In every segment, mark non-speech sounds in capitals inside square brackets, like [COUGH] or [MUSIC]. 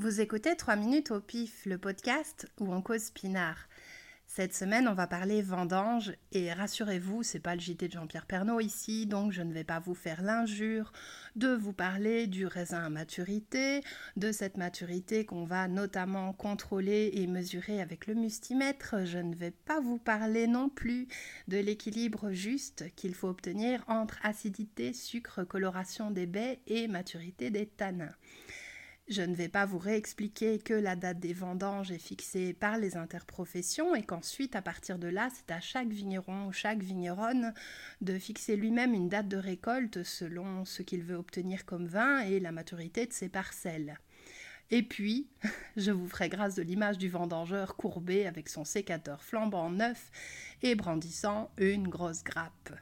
Vous écoutez 3 minutes au pif, le podcast où on cause pinard. Cette semaine, on va parler vendange et rassurez-vous, c'est pas le JT de Jean-Pierre Pernaud ici, donc je ne vais pas vous faire l'injure de vous parler du raisin à maturité, de cette maturité qu'on va notamment contrôler et mesurer avec le mustimètre. Je ne vais pas vous parler non plus de l'équilibre juste qu'il faut obtenir entre acidité, sucre, coloration des baies et maturité des tanins. Je ne vais pas vous réexpliquer que la date des vendanges est fixée par les interprofessions et qu'ensuite, à partir de là, c'est à chaque vigneron ou chaque vigneronne de fixer lui-même une date de récolte selon ce qu'il veut obtenir comme vin et la maturité de ses parcelles. Et puis, [LAUGHS] je vous ferai grâce de l'image du vendangeur courbé avec son sécateur flambant neuf et brandissant une grosse grappe.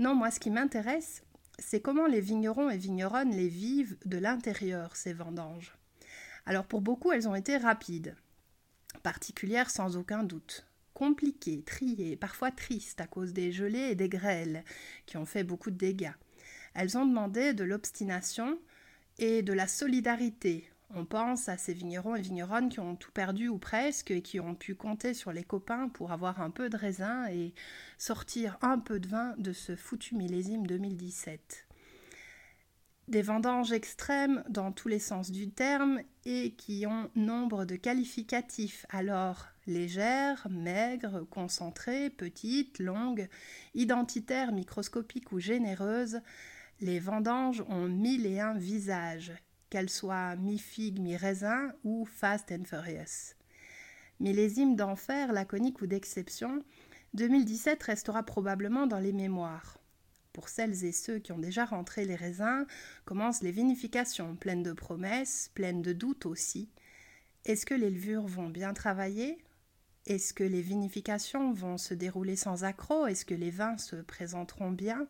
Non, moi, ce qui m'intéresse, c'est comment les vignerons et vigneronnes les vivent de l'intérieur, ces vendanges. Alors pour beaucoup, elles ont été rapides, particulières sans aucun doute, compliquées, triées, parfois tristes à cause des gelées et des grêles qui ont fait beaucoup de dégâts. Elles ont demandé de l'obstination et de la solidarité on pense à ces vignerons et vigneronnes qui ont tout perdu ou presque et qui ont pu compter sur les copains pour avoir un peu de raisin et sortir un peu de vin de ce foutu millésime 2017. Des vendanges extrêmes dans tous les sens du terme et qui ont nombre de qualificatifs alors légères, maigres, concentrées, petites, longues, identitaires, microscopiques ou généreuses, les vendanges ont mille et un visages qu'elle soit mi-figue, mi-raisin ou fast and furious. Millésime d'enfer, laconique ou d'exception, 2017 restera probablement dans les mémoires. Pour celles et ceux qui ont déjà rentré les raisins, commencent les vinifications, pleines de promesses, pleines de doutes aussi. Est-ce que les levures vont bien travailler? Est-ce que les vinifications vont se dérouler sans accroc? Est-ce que les vins se présenteront bien?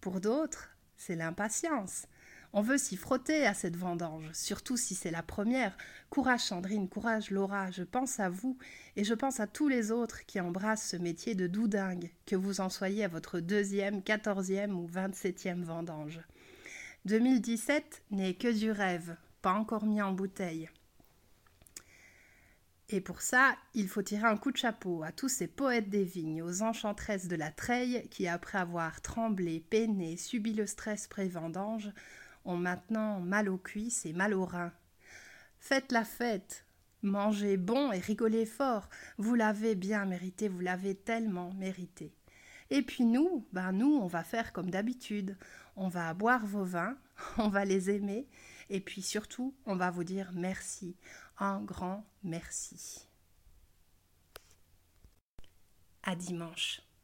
Pour d'autres, c'est l'impatience. On veut s'y frotter à cette vendange, surtout si c'est la première. Courage Sandrine, courage Laura, je pense à vous et je pense à tous les autres qui embrassent ce métier de doudingue, que vous en soyez à votre deuxième, quatorzième ou vingt-septième vendange. 2017 n'est que du rêve, pas encore mis en bouteille. Et pour ça, il faut tirer un coup de chapeau à tous ces poètes des vignes, aux enchantresses de la treille qui, après avoir tremblé, peiné, subi le stress pré-vendange, ont maintenant mal aux cuisses et mal aux reins. Faites la fête, mangez bon et rigolez fort, vous l'avez bien mérité, vous l'avez tellement mérité. Et puis nous, ben nous, on va faire comme d'habitude. On va boire vos vins, [LAUGHS] on va les aimer, et puis surtout, on va vous dire merci, un grand merci. À dimanche.